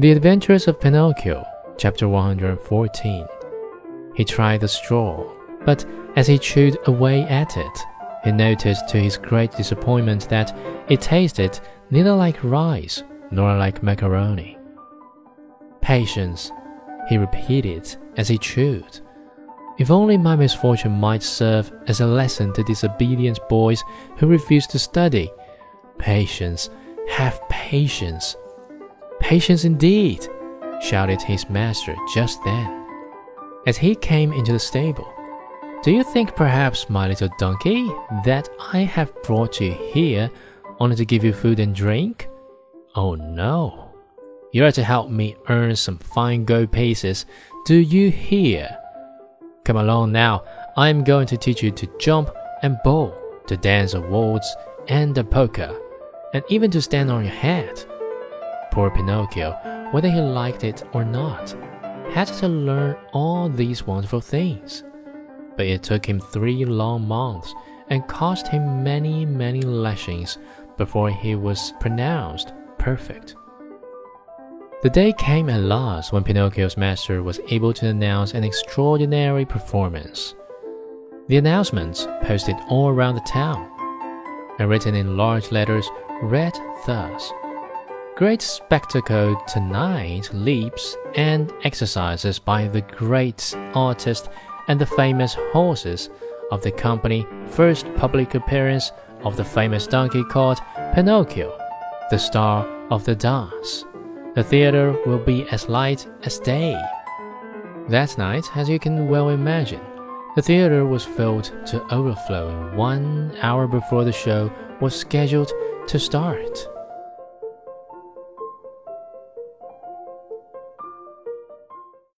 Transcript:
The Adventures of Pinocchio, chapter 114. He tried the straw, but as he chewed away at it, he noticed to his great disappointment that it tasted neither like rice nor like macaroni. Patience, he repeated as he chewed. If only my misfortune might serve as a lesson to disobedient boys who refuse to study. Patience, have patience. Patience indeed, shouted his master just then, as he came into the stable. Do you think perhaps, my little donkey, that I have brought you here only to give you food and drink? Oh no. You are to help me earn some fine gold pieces. Do you hear? Come along now. I am going to teach you to jump and bowl, to dance a waltz and a polka, and even to stand on your head. Poor Pinocchio, whether he liked it or not, had to learn all these wonderful things. But it took him three long months and cost him many, many lashings before he was pronounced perfect. The day came at last when Pinocchio's master was able to announce an extraordinary performance. The announcement, posted all around the town, and written in large letters, read thus Great spectacle tonight leaps and exercises by the great artist and the famous horses of the company. First public appearance of the famous donkey called Pinocchio, the star of the dance. The theater will be as light as day. That night, as you can well imagine, the theater was filled to overflowing one hour before the show was scheduled to start.